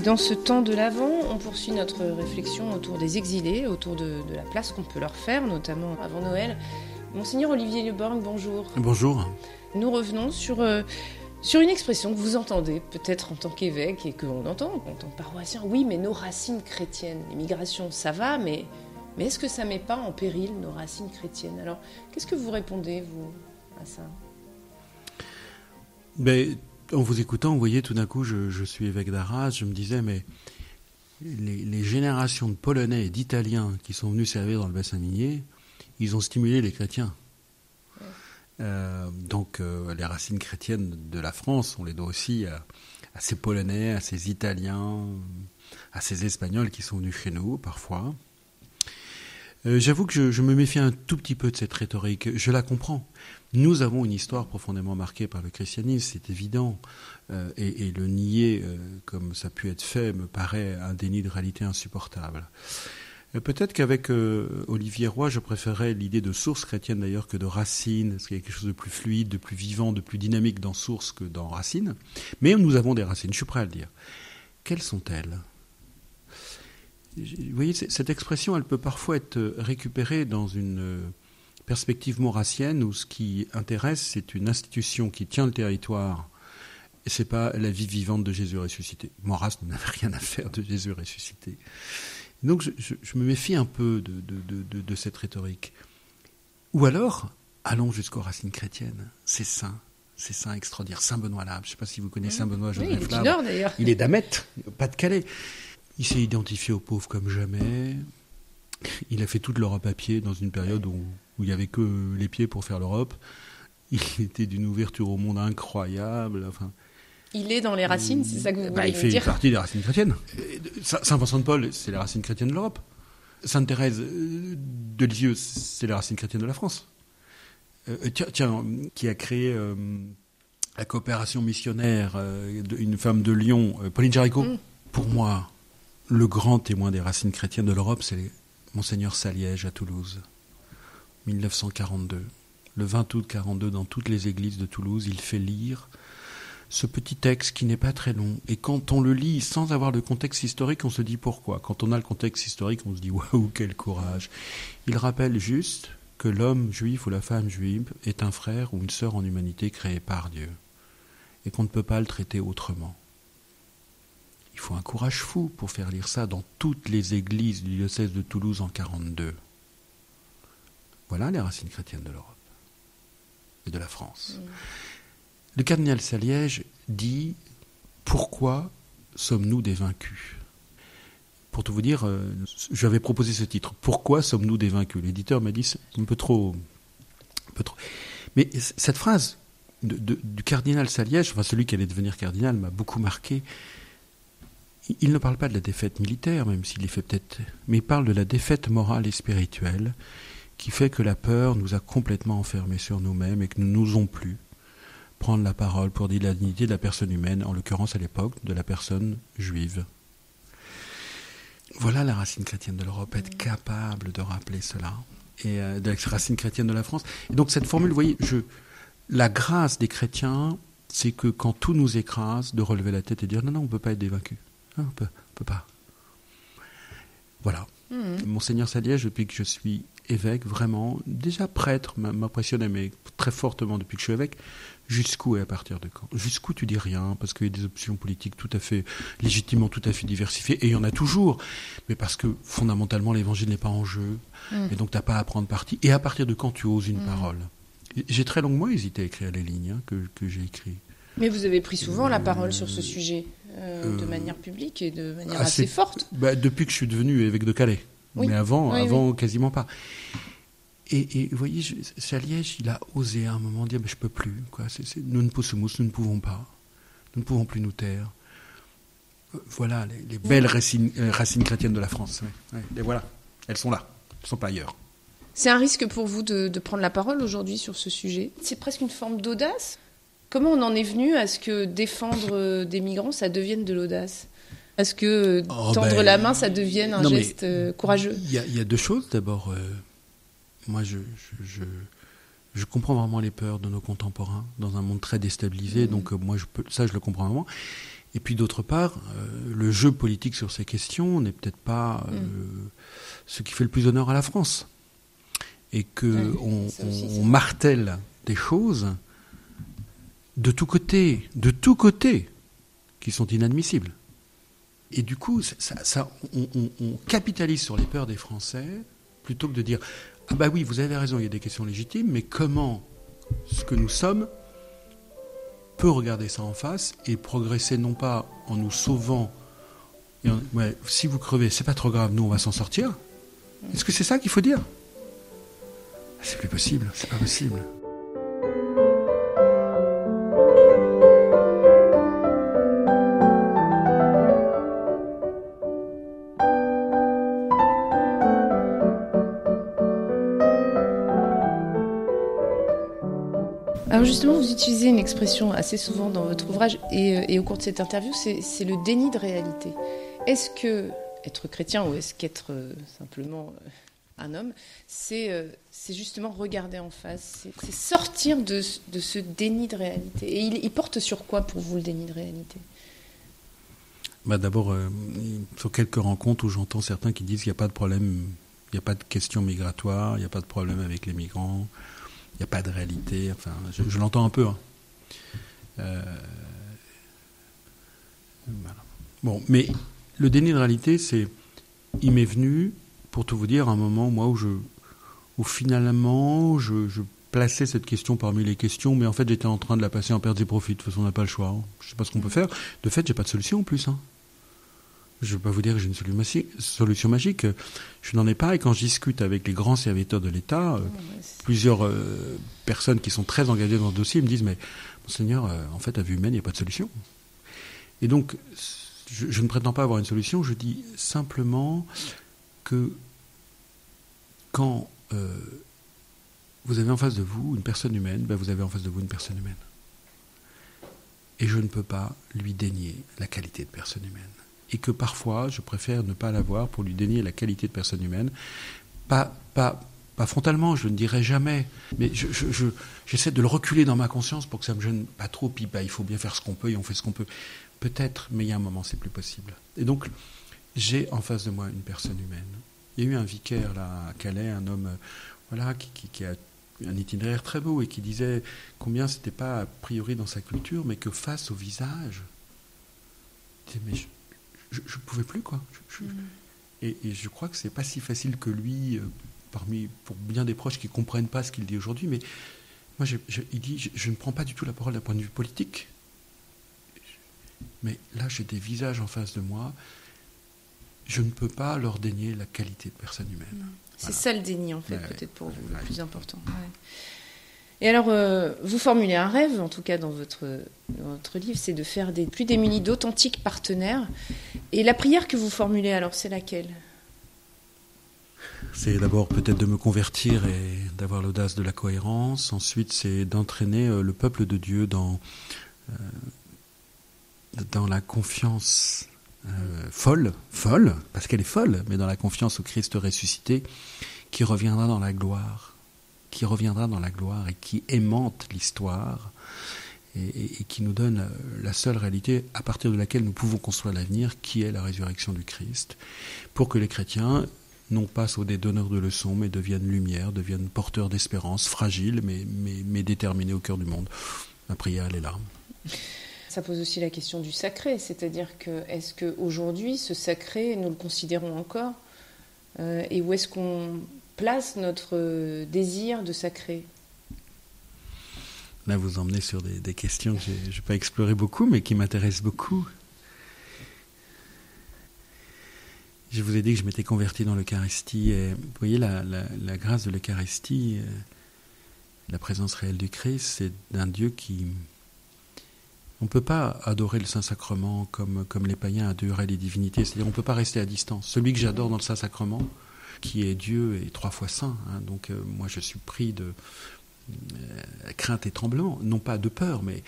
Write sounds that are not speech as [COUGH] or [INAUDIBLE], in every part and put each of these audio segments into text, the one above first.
Et dans ce temps de l'Avent, on poursuit notre réflexion autour des exilés, autour de, la place qu'on peut leur faire, notamment avant Noël. Monseigneur Olivier Leborg, bonjour. Bonjour. Nous revenons sur, euh, sur une expression que vous entendez peut-être en tant qu'évêque et qu'on entend en tant que paroissien. Oui, mais nos racines chrétiennes, l'immigration, ça va, mais, mais est-ce que ça ne met pas en péril nos racines chrétiennes? Alors, qu'est-ce que vous répondez, vous, à ça? Ben, en vous écoutant, vous voyez, tout d'un coup, je, suis évêque d'Arras, je me disais, mais les, générations de Polonais et d'Italiens qui sont venus servir dans le bassin minier, ils ont stimulé les chrétiens. Euh, donc euh, les racines chrétiennes de la France, on les doit aussi à, ces Polonais, à ces Italiens, à ces Espagnols qui sont venus chez nous parfois. Euh, j'avoue que je, me méfie un tout petit peu de cette rhétorique. Je la comprends. Nous avons une histoire profondément marquée par le christianisme, c'est évident. Euh, et, le nier, euh, comme ça a pu être fait, me paraît un déni de réalité insupportable. Peut-être qu'avec Olivier Roy, je préférais l'idée de source chrétienne d'ailleurs que de racine, parce qu'il y a quelque chose de plus fluide, de plus vivant, de plus dynamique dans source que dans racine. Mais nous avons des racines, je suis prêt à le dire. Quelles sont-elles? Vous voyez, cette expression, elle peut parfois être euh, récupérée dans une euh, perspective maurassienne où ce qui intéresse, c'est une institution qui tient le territoire et c'est pas la vie vivante de Jésus ressuscité. Maurras n'avait [LAUGHS] rien à faire de Jésus ressuscité. Donc je, me méfie un peu de, cette rhétorique. Ou alors, allons jusqu'aux racines chrétiennes. C'est saint, c'est saint extraordinaire. Saint Benoît Labre, je ne sais pas si vous connaissez Saint Benoît Joseph oui, il Il est d'Amet, pas de Calais. Il s'est identifié aux pauvres comme jamais. Il a fait toute l'Europe à pied dans une période où, il n'y avait que les pieds pour faire l'Europe. Il [LAUGHS] était d'une ouverture au monde incroyable. Enfin, il est dans les racines, c'est ça que vous bah, voulez dire Il fait partie des racines chrétiennes. Saint Vincent de Paul, c'est les racines chrétiennes de l'Europe. Sainte Thérèse de Lisieux, c'est les racines chrétiennes de la France. Euh, tiens, qui a créé euh, la coopération missionnaire, euh, une femme de Lyon, Pauline Jaricot. Mm. Pour moi, le grand témoin des racines chrétiennes de l'Europe, c'est Monseigneur Saliège à Toulouse, 1942. Le 20 août 42, dans toutes les églises de Toulouse, il fait lire ce petit texte qui n'est pas très long. Et quand on le lit sans avoir de contexte historique, on se dit pourquoi. Quand on a le contexte historique, on se dit waouh, quel courage. Il rappelle juste que l'homme juif ou la femme juive est un frère ou une sœur en humanité créée par Dieu. Et qu'on ne peut pas le traiter autrement. Il faut un courage fou pour faire lire ça dans toutes les églises du diocèse de Toulouse en 42. Voilà les racines chrétiennes de l'Europe et de la France. Le cardinal Saliège dit Pourquoi sommes-nous des vaincus? Pour tout vous dire, euh, j'avais proposé ce titre Pourquoi sommes-nous des vaincus? L'éditeur m'a dit C'est un peu trop. Un peu trop. Mais cette phrase du cardinal Saliège, enfin celui qui allait devenir cardinal, m'a beaucoup marqué. Il ne parle pas de la défaite militaire, même s'il est fait peut-être, mais il parle de la défaite morale et spirituelle qui fait que la peur nous a complètement enfermés sur nous-mêmes et que nous n'osons plus prendre la parole pour dire la dignité de la personne humaine, en l'occurrence à l'époque de la personne juive. Voilà la racine chrétienne de l'Europe, être capable de rappeler cela, et euh, de la racine chrétienne de la France. Donc cette formule, vous voyez, la grâce des chrétiens, c'est que quand tout nous écrase, de relever la tête et dire non, non, on ne peut pas être dévaincu. On ne peut, pas. Voilà. Mmh. Monseigneur Saliège, depuis que je suis évêque, vraiment, déjà prêtre, m'impressionnait, mais très fortement depuis que je suis évêque. Jusqu'où et à partir de quand? Jusqu'où tu dis rien? Parce qu'il y a des options politiques tout à fait légitimement, tout à fait diversifiées, et il y en a toujours, mais parce que fondamentalement l'évangile n'est pas en jeu, mmh. et donc tu n'as pas à prendre parti. Et à partir de quand tu oses une mmh. parole? J'ai très longuement hésité à écrire les lignes hein, que, que j'ai écrites. Mais vous avez pris souvent la parole sur ce sujet, euh, de euh, manière publique et de manière assez, forte. Bah, depuis que je suis devenu évêque de Calais. Mais avant, avant quasiment pas. Et, vous voyez, Saliège, il a osé à un moment dire, mais je peux plus. Quoi. nous ne pouvons, nous ne pouvons pas. Nous ne pouvons plus nous taire. Euh, voilà les, belles racines, racines, chrétiennes de la France. Et voilà, elles sont là, elles ne sont pas ailleurs. C'est un risque pour vous de, de prendre la parole aujourd'hui sur ce sujet? C'est presque une forme d'audace Comment on en est venu à ce que défendre euh, des migrants, ça devienne de l'audace? À ce que euh, oh, tendre ben, la main, ça devienne un geste euh, courageux? Il y, a deux choses. D'abord, moi, je, je, comprends vraiment les peurs de nos contemporains dans un monde très déstabilisé. Mmh. Donc, moi, je peux, ça, je le comprends vraiment. Et puis d'autre part, euh, le jeu politique sur ces questions n'est peut-être pas euh, mm. ce qui fait le plus honneur à la France. Et que on, martèle des choses de tous côtés, de tous côtés, qui sont inadmissibles. Et du coup, ça, on, capitalise sur les peurs des Français plutôt que de dire ah bah oui, vous avez raison, il y a des questions légitimes, mais comment ce que nous sommes peut regarder ça en face et progresser non pas en nous sauvant. ouais, si vous crevez, c'est pas trop grave, nous on va s'en sortir. Est-ce que c'est ça qu'il faut dire? C'est plus possible, c'est pas possible. Justement, vous utilisez une expression assez souvent dans votre ouvrage et, euh, au cours de cette interview, c'est le déni de réalité. Est-ce que être chrétien ou est-ce qu'être euh, simplement euh, un homme, c'est justement regarder en face, c'est sortir de, ce déni de réalité? Et il, porte sur quoi pour vous le déni de réalité? Bah D'abord, sur quelques rencontres où j'entends certains qui disent qu'il n'y a pas de problème, il n'y a pas de question migratoire, il n'y a pas de problème avec les migrants, n'y a pas de réalité. Enfin, je, l'entends un peu. Hein. Euh, bon, mais le déni de réalité, c'est, il m'est venu, pour tout vous dire, un moment moi où je, où finalement, je, plaçais cette question parmi les questions, mais en fait, j'étais en train de la passer en perte et profit. De toute façon, on n'a pas le choix. Hein. Je ne sais pas ce qu'on peut faire. De fait, j'ai pas de solution en plus. Hein. Je ne vais pas vous dire que j'ai une solution magique. Je n'en ai pas. Et quand je discute avec les grands serviteurs de l'État, euh, plusieurs euh, personnes qui sont très engagées dans ce dossier me disent Mais, Monseigneur, euh, en fait, à vue humaine, il n'y a pas de solution. Et donc, je, ne prétends pas avoir une solution. Je dis simplement que quand vous avez en face de vous une personne humaine, ben vous avez en face de vous une personne humaine. Et je ne peux pas lui dénier la qualité de personne humaine et que parfois je préfère ne pas l'avoir pour lui dénier la qualité de personne humaine. Pas, pas, pas frontalement, je ne dirai jamais, mais j'essaie je, je, de le reculer dans ma conscience pour que ça me gêne pas trop, puis bah, il faut bien faire ce qu'on peut et on fait ce qu'on peut. Peut-être, mais il y a un moment, c'est plus possible. Et donc, j'ai en face de moi une personne humaine. Il y a eu un vicaire là à Calais, un homme voilà, qui, qui, a un itinéraire très beau et qui disait combien c'était pas a priori dans sa culture, mais que face au visage, mais je ne pouvais plus, quoi. Mm. et, je crois que c'est pas si facile que lui, euh, parmi, pour bien des proches qui comprennent pas ce qu'il dit aujourd'hui, mais moi, il dit, je, ne prends pas du tout la parole d'un point de vue politique, mais là, j'ai des visages en face de moi, je ne peux pas leur dénier la qualité de personne humaine. C'est ça le déni, en fait, peut-être pour vous, le plus important. Et alors, euh, vous formulez un rêve, en tout cas dans votre, votre livre, c'est de faire des plus démunis d'authentiques partenaires. Et la prière que vous formulez, alors, c'est laquelle? C'est d'abord peut-être de me convertir et d'avoir l'audace de la cohérence. Ensuite, c'est d'entraîner euh, le peuple de Dieu dans, euh, dans la confiance folle, folle, parce qu'elle est folle, mais dans la confiance au Christ ressuscité qui reviendra dans la gloire qui reviendra dans la gloire et qui aimante l'histoire et, qui nous donne euh, la seule réalité à partir de laquelle nous pouvons construire l'avenir, qui est la résurrection du Christ, pour que les chrétiens non pas soient des donneurs de leçons, mais deviennent lumière, deviennent porteurs d'espérance, fragiles, mais, déterminés au cœur du monde. La prière les larmes. Ça pose aussi la question du sacré, c'est-à-dire que est-ce qu'aujourd'hui, ce sacré, nous le considérons encore? Euh, Et où est-ce qu'on place notre désir de sacré? Là, vous emmenez sur des, questions que je n'ai pas explorées beaucoup, mais qui m'intéressent beaucoup. Je vous ai dit que je m'étais converti dans l'Eucharistie. Vous voyez, la, grâce de l'Eucharistie, euh, la présence réelle du Christ, c'est d'un Dieu qui. On ne peut pas adorer le Saint-Sacrement comme, comme les païens adoraient les divinités. C'est-à-dire, on ne peut pas rester à distance. Celui que j'adore dans le Saint-Sacrement, qui est Dieu et trois fois saint. Hein. donc euh, moi je suis pris de crainte et tremblement, non pas de peur, mais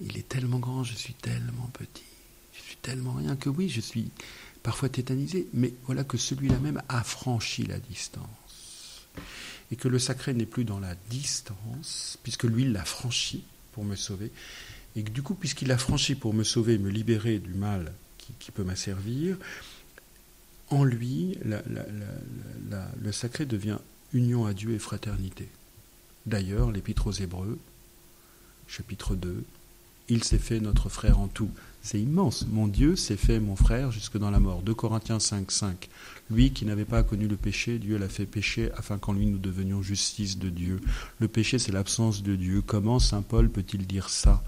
il est tellement grand, je suis tellement petit, je suis tellement rien que oui, je suis parfois tétanisé, mais voilà que celui-là même a franchi la distance. Et que le sacré n'est plus dans la distance, puisque lui l'a franchi pour me sauver, Et que du coup, puisqu'il a franchi pour me sauver, me libérer du mal qui peut m'asservir, en lui, le sacré devient union à Dieu et fraternité. D'ailleurs, l'Épître aux Hébreux, chapitre 2, il s'est fait notre frère en tout. C'est immense. Mon Dieu s'est fait mon frère jusque dans la mort. 2 Corinthiens 5, 5. Lui qui n'avait pas connu le péché, Dieu l'a fait pécher afin qu'en lui nous devenions justice de Dieu. Le péché, c'est l'absence de Dieu. Comment Saint Paul peut-il dire ça?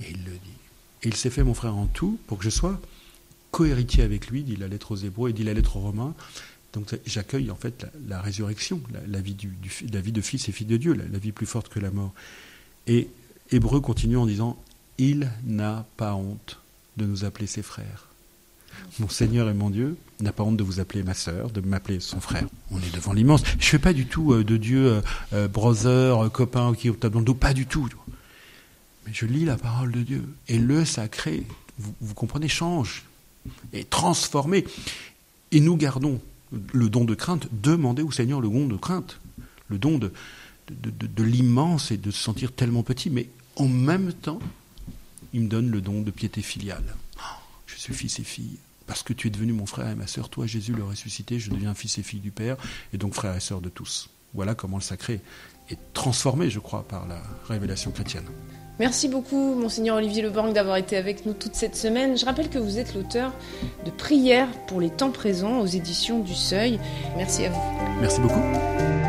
Et il le dit. Et il s'est fait mon frère en tout pour que je sois cohéritier avec lui, dit la lettre aux Hébreux et dit la lettre aux Romains. Donc j'accueille en fait la, résurrection, la, vie de fils et fille de Dieu, la, vie plus forte que la mort. Et Hébreu continue en disant Il n'a pas honte de nous appeler ses frères. Mon Seigneur et mon Dieu n'a pas honte de vous appeler ma sœur, de m'appeler son frère. On est devant l'immense. Je fais pas du tout euh, de Dieu euh, euh, brother, copain qui est au dans le dos, pas du tout. Mais je lis la parole de Dieu. Et le sacré, vous, vous comprenez, change et transformé. Et nous gardons le don de crainte, demandez au Seigneur le don de crainte, le don de, l'immense et de se sentir tellement petit, mais en même temps, il me donne le don de piété filiale. je suis fils et fille. Parce que tu es devenu mon frère et ma sœur, toi Jésus le ressuscité, je deviens fils et fille du Père, et donc frère et sœur de tous. Voilà comment le sacré est transformé, je crois, par la révélation chrétienne. Merci beaucoup, Monseigneur Olivier Leborg, d'avoir été avec nous toute cette semaine. Je rappelle que vous êtes l'auteur de Prières pour les temps présents aux éditions du Seuil. Merci à vous. Merci beaucoup.